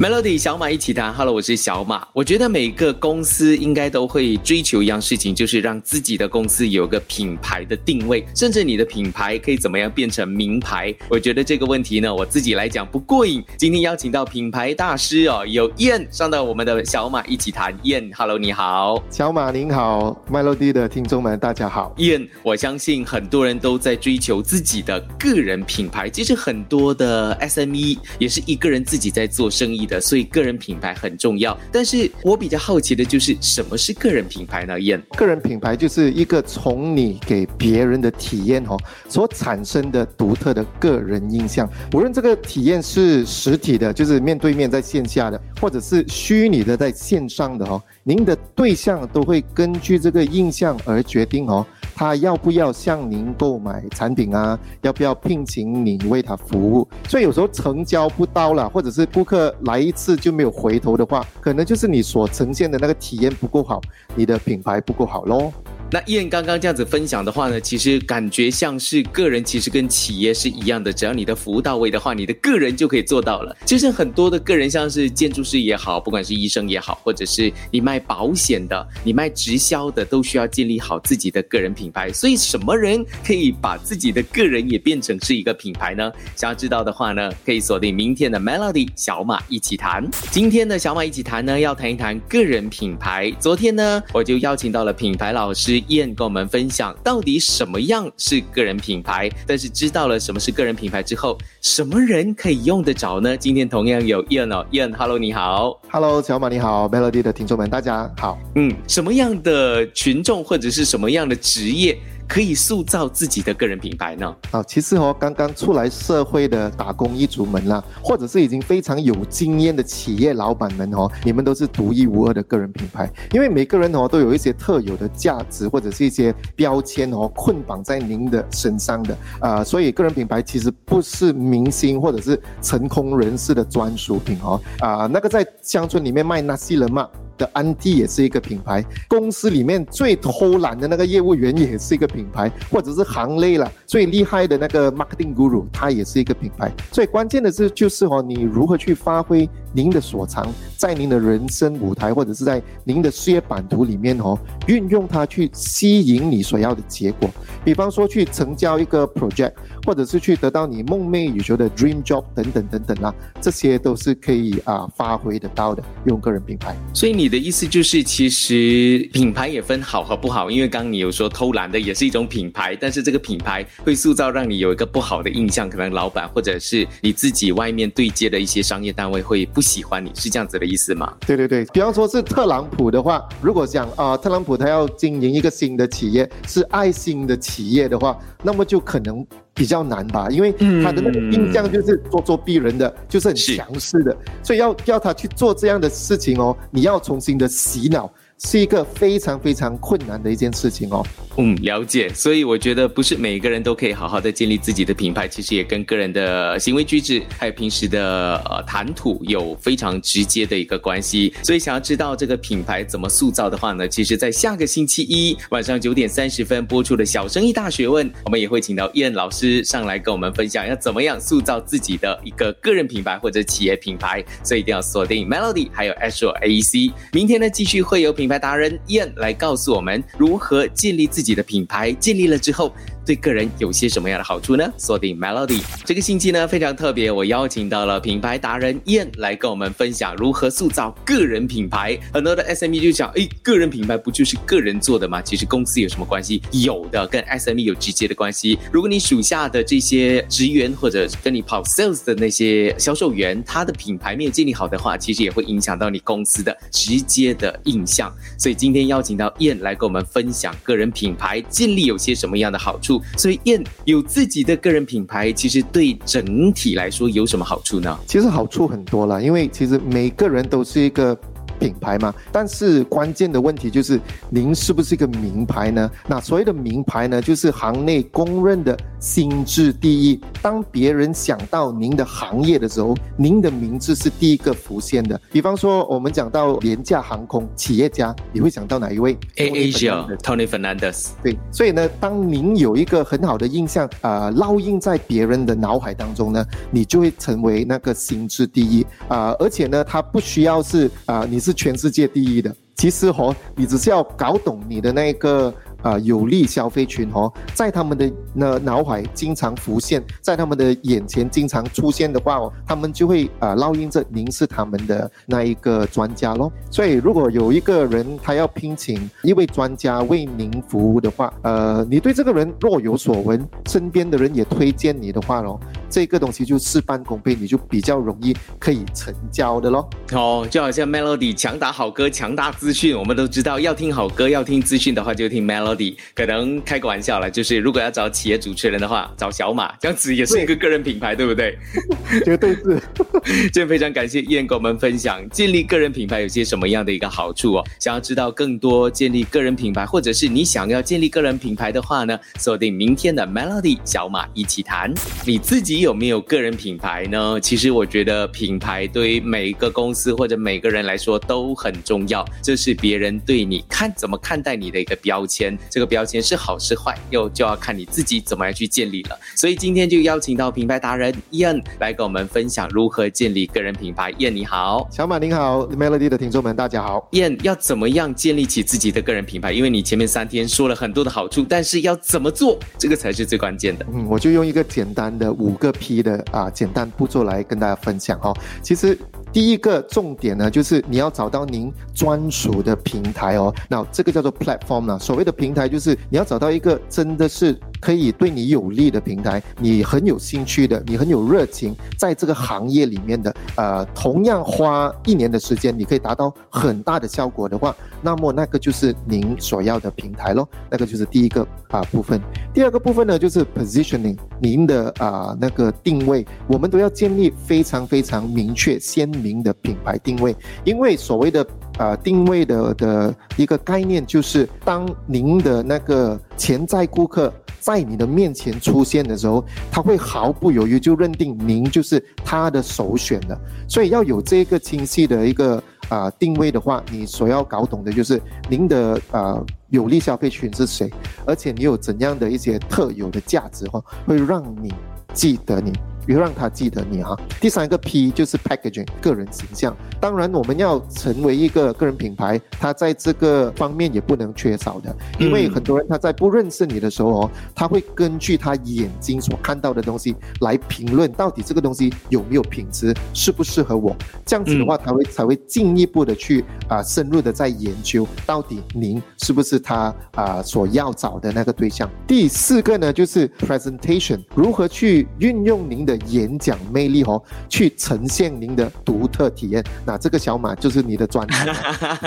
Melody 小马一起谈，Hello，我是小马。我觉得每个公司应该都会追求一样事情，就是让自己的公司有个品牌的定位，甚至你的品牌可以怎么样变成名牌。我觉得这个问题呢，我自己来讲不过瘾。今天邀请到品牌大师哦，有燕上到我们的小马一起谈。燕，Hello，你好，小马您好，Melody 的听众们大家好。燕，我相信很多人都在追求自己的个人品牌，其实很多的 SME 也是一个人自己在做生意。的，所以个人品牌很重要。但是我比较好奇的就是什么是个人品牌呢？燕，个人品牌就是一个从你给别人的体验哦所产生的独特的个人印象。无论这个体验是实体的，就是面对面在线下的，或者是虚拟的在线上的哦，您的对象都会根据这个印象而决定哦。他要不要向您购买产品啊？要不要聘请你为他服务？所以有时候成交不到了，或者是顾客来来一次就没有回头的话，可能就是你所呈现的那个体验不够好，你的品牌不够好喽。那燕刚刚这样子分享的话呢，其实感觉像是个人，其实跟企业是一样的，只要你的服务到位的话，你的个人就可以做到了。其实很多的个人，像是建筑师也好，不管是医生也好，或者是你卖保险的、你卖直销的，都需要建立好自己的个人品牌。所以，什么人可以把自己的个人也变成是一个品牌呢？想要知道的话呢，可以锁定明天的 Melody 小马一起谈。今天的小马一起谈呢，要谈一谈个人品牌。昨天呢，我就邀请到了品牌老师。燕跟我们分享到底什么样是个人品牌，但是知道了什么是个人品牌之后，什么人可以用得着呢？今天同样有燕哦，燕，Hello，你好，Hello，小马你好，Melody 的听众们大家好，嗯，什么样的群众或者是什么样的职业？可以塑造自己的个人品牌呢？啊，其实哦，刚刚出来社会的打工一族们啦，或者是已经非常有经验的企业老板们哦，你们都是独一无二的个人品牌。因为每个人哦都有一些特有的价值或者是一些标签哦捆绑在您的身上的啊，所以个人品牌其实不是明星或者是成功人士的专属品哦啊，那个在乡村里面卖纳西人嘛。的安迪也是一个品牌，公司里面最偷懒的那个业务员也是一个品牌，或者是行内了最厉害的那个 marketing guru，他也是一个品牌。最关键的是就是哦，你如何去发挥您的所长，在您的人生舞台或者是在您的事业版图里面哦，运用它去吸引你所要的结果。比方说去成交一个 project，或者是去得到你梦寐以求的 dream job 等等等等啦，这些都是可以啊发挥得到的，用个人品牌。所以你的意思就是，其实品牌也分好和不好，因为刚你有说偷懒的也是一种品牌，但是这个品牌会塑造让你有一个不好的印象，可能老板或者是你自己外面对接的一些商业单位会不喜欢你，是这样子的意吗？对对对，比方说是特朗普的话，如果讲啊，特朗普他要经营一个新的企业，是爱心的企。企业的话，那么就可能比较难吧，因为他的那个印象就是咄咄逼人的，就是很强势的，所以要要他去做这样的事情哦，你要重新的洗脑。是一个非常非常困难的一件事情哦。嗯，了解。所以我觉得不是每个人都可以好好的建立自己的品牌，其实也跟个人的行为举止，还有平时的呃谈吐有非常直接的一个关系。所以想要知道这个品牌怎么塑造的话呢，其实，在下个星期一晚上九点三十分播出的小生意大学问，我们也会请到燕老师上来跟我们分享要怎么样塑造自己的一个个人品牌或者企业品牌。所以一定要锁定 Melody 还有 Astro AEC。明天呢，继续会有品品牌。达人燕来告诉我们如何建立自己的品牌，建立了之后。对个人有些什么样的好处呢？锁定 Melody，这个星期呢非常特别，我邀请到了品牌达人燕来跟我们分享如何塑造个人品牌。很多的 SME 就讲，哎，个人品牌不就是个人做的吗？其实公司有什么关系？有的，跟 SME 有直接的关系。如果你属下的这些职员或者跟你跑 sales 的那些销售员，他的品牌没有建立好的话，其实也会影响到你公司的直接的印象。所以今天邀请到燕来跟我们分享个人品牌建立有些什么样的好处。所以燕有自己的个人品牌，其实对整体来说有什么好处呢？其实好处很多了，因为其实每个人都是一个。品牌嘛。但是关键的问题就是您是不是一个名牌呢？那所谓的名牌呢，就是行内公认的心智第一。当别人想到您的行业的时候，您的名字是第一个浮现的。比方说，我们讲到廉价航空企业家，你会想到哪一位？A Asia Tony Fernandez。对，所以呢，当您有一个很好的印象啊，烙印在别人的脑海当中呢，你就会成为那个心智第一啊。而且呢，他不需要是啊，你是全世界第一的。其实哦，你只是要搞懂你的那个。啊，有利消费群哦，在他们的那脑海经常浮现，在他们的眼前经常出现的话哦，他们就会啊烙印着您是他们的那一个专家咯。所以，如果有一个人他要聘请一位专家为您服务的话，呃，你对这个人若有所闻，身边的人也推荐你的话咯，这个东西就事半功倍，你就比较容易可以成交的咯。哦，就好像 Melody 强打好歌，强大资讯，我们都知道要听好歌，要听资讯的话就听 Melody。可能开个玩笑了，就是如果要找企业主持人的话，找小马，这样子也是一个个人品牌，对不对？绝对是。今天非常感谢燕跟我们分享建立个人品牌有些什么样的一个好处哦。想要知道更多建立个人品牌，或者是你想要建立个人品牌的话呢，锁定明天的 Melody 小马一起谈。你自己有没有个人品牌呢？其实我觉得品牌对于每一个公司或者每个人来说都很重要，这是别人对你看怎么看待你的一个标签。这个标签是好是坏，又就要看你自己怎么样去建立了。所以今天就邀请到品牌达人 Ian 来跟我们分享如何建立个人品牌。Ian 你好，小马您好，Melody 的听众们大家好。Ian 要怎么样建立起自己的个人品牌？因为你前面三天说了很多的好处，但是要怎么做，这个才是最关键的。嗯，我就用一个简单的五个 P 的啊简单步骤来跟大家分享哦。其实。第一个重点呢，就是你要找到您专属的平台哦。那这个叫做 platform 呢。所谓的平台，就是你要找到一个真的是可以对你有利的平台，你很有兴趣的，你很有热情，在这个行业里面的，呃，同样花一年的时间，你可以达到很大的效果的话，那么那个就是您所要的平台咯。那个就是第一个啊部分。第二个部分呢，就是 positioning，您的啊那个定位，我们都要建立非常非常明确鲜。明的品牌定位，因为所谓的呃定位的的一个概念，就是当您的那个潜在顾客在你的面前出现的时候，他会毫不犹豫就认定您就是他的首选的。所以要有这个清晰的一个啊定位的话，你所要搞懂的就是您的呃有利消费群是谁，而且你有怎样的一些特有的价值哈，会让你记得你。别让他记得你哈。第三个 P 就是 packaging，个人形象。当然，我们要成为一个个人品牌，他在这个方面也不能缺少的。因为很多人他在不认识你的时候哦，他会根据他眼睛所看到的东西来评论到底这个东西有没有品质，适不适合我。这样子的话，他会才会进一步的去啊深入的在研究到底您是不是他啊所要找的那个对象。第四个呢，就是 presentation，如何去运用您的。演讲魅力哦，去呈现您的独特体验。那这个小马就是你的专长，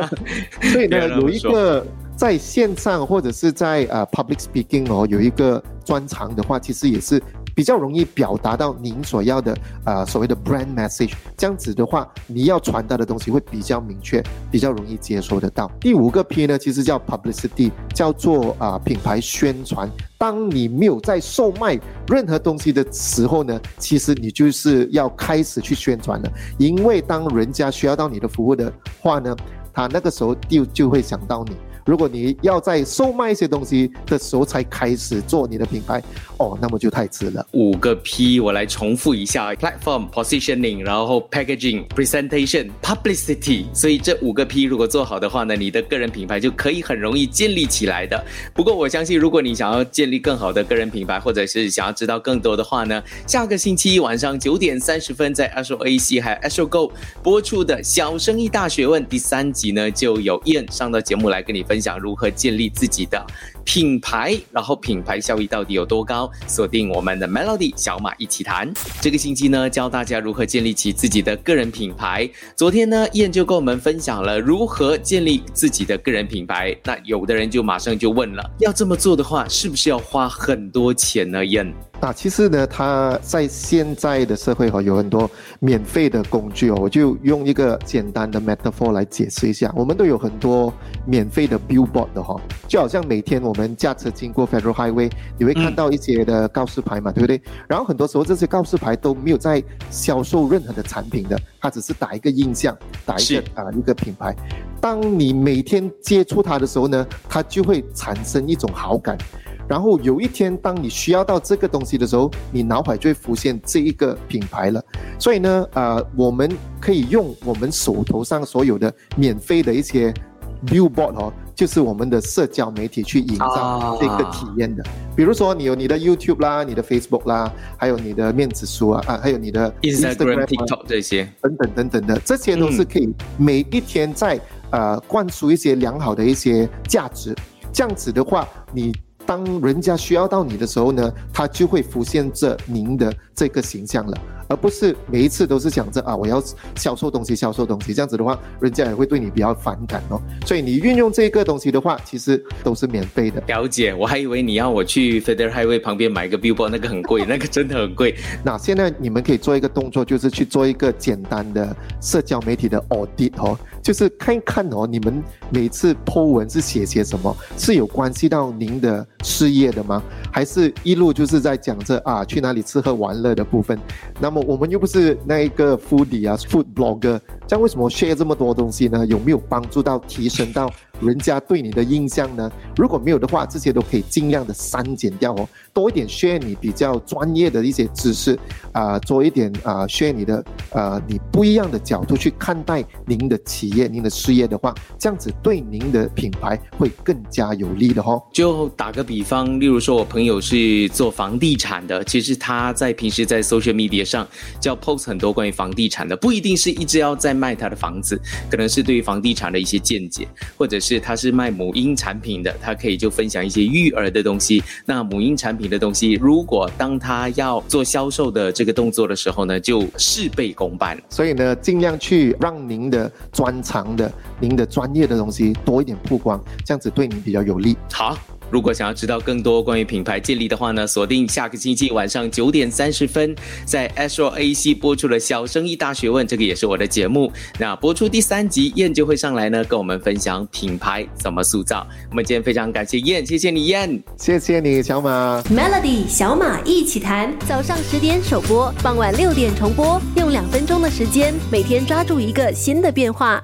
所以呢，有一个在线上或者是在呃 public speaking 哦，有一个专长的话，其实也是。比较容易表达到您所要的啊所谓的 brand message，这样子的话，你要传达的东西会比较明确，比较容易接收得到。第五个 P 呢，其实叫 publicity，叫做啊品牌宣传。当你没有在售卖任何东西的时候呢，其实你就是要开始去宣传了，因为当人家需要到你的服务的话呢，他那个时候就就会想到你。如果你要在售卖一些东西的时候才开始做你的品牌，哦，那么就太迟了。五个 P 我来重复一下：platform、positioning，然后 packaging、presentation、publicity。所以这五个 P 如果做好的话呢，你的个人品牌就可以很容易建立起来的。不过我相信，如果你想要建立更好的个人品牌，或者是想要知道更多的话呢，下个星期一晚上九点三十分在 Astro AC 还有 Astro Go 播出的小生意大学问第三集呢，就有 Ian 上到节目来跟你分。分享如何建立自己的品牌，然后品牌效益到底有多高？锁定我们的 Melody 小马一起谈。这个星期呢，教大家如何建立起自己的个人品牌。昨天呢，燕就跟我们分享了如何建立自己的个人品牌。那有的人就马上就问了，要这么做的话，是不是要花很多钱呢？燕？啊，其实呢，它在现在的社会哈，有很多免费的工具哦。我就用一个简单的 metaphor 来解释一下，我们都有很多免费的 billboard 的哈，就好像每天我们驾车经过 Federal Highway，你会看到一些的告示牌嘛，对不对？然后很多时候这些告示牌都没有在销售任何的产品的，它只是打一个印象，打一个啊一个品牌。当你每天接触它的时候呢，它就会产生一种好感。然后有一天，当你需要到这个东西的时候，你脑海就会浮现这一个品牌了。所以呢，呃，我们可以用我们手头上所有的免费的一些 billboard 哦，就是我们的社交媒体去营造这个体验的。比如说，你有你的 YouTube 啦，你的 Facebook 啦，还有你的面子书啊，啊，还有你的 Instagram、TikTok 这些等等等等的，这些都是可以每一天在呃灌输一些良好的一些价值。这样子的话，你。当人家需要到你的时候呢，他就会浮现着您的这个形象了。而不是每一次都是想着啊，我要销售东西，销售东西，这样子的话，人家也会对你比较反感哦。所以你运用这个东西的话，其实都是免费的。了解，我还以为你要我去 Federal Highway 旁边买一个 billboard，那个很贵，那个真的很贵。那现在你们可以做一个动作，就是去做一个简单的社交媒体的 audit 哦，就是看一看哦，你们每次 po 文是写些什么，是有关系到您的事业的吗？还是一路就是在讲着啊去哪里吃喝玩乐的部分？那么我们又不是那一个 foodie 啊，food blogger，这样为什么 share 这么多东西呢？有没有帮助到提升到？人家对你的印象呢？如果没有的话，这些都可以尽量的删减掉哦。多一点 share 你比较专业的一些知识啊，多一点啊 share 你的呃你不一样的角度去看待您的企业、您的事业的话，这样子对您的品牌会更加有利的哦。就打个比方，例如说我朋友是做房地产的，其实他在平时在 social media 上就要 post 很多关于房地产的，不一定是一直要在卖他的房子，可能是对于房地产的一些见解，或者是。他是卖母婴产品的，他可以就分享一些育儿的东西。那母婴产品的东西，如果当他要做销售的这个动作的时候呢，就事倍功半。所以呢，尽量去让您的专长的、您的专业的东西多一点曝光，这样子对您比较有利。好。如果想要知道更多关于品牌建立的话呢，锁定下个星期晚上九点三十分，在 Astro AC 播出了《小生意大学问》，这个也是我的节目。那播出第三集，燕就会上来呢，跟我们分享品牌怎么塑造。我们今天非常感谢燕，谢谢你燕，谢谢你小马。Melody 小马一起谈，早上十点首播，傍晚六点重播，用两分钟的时间，每天抓住一个新的变化。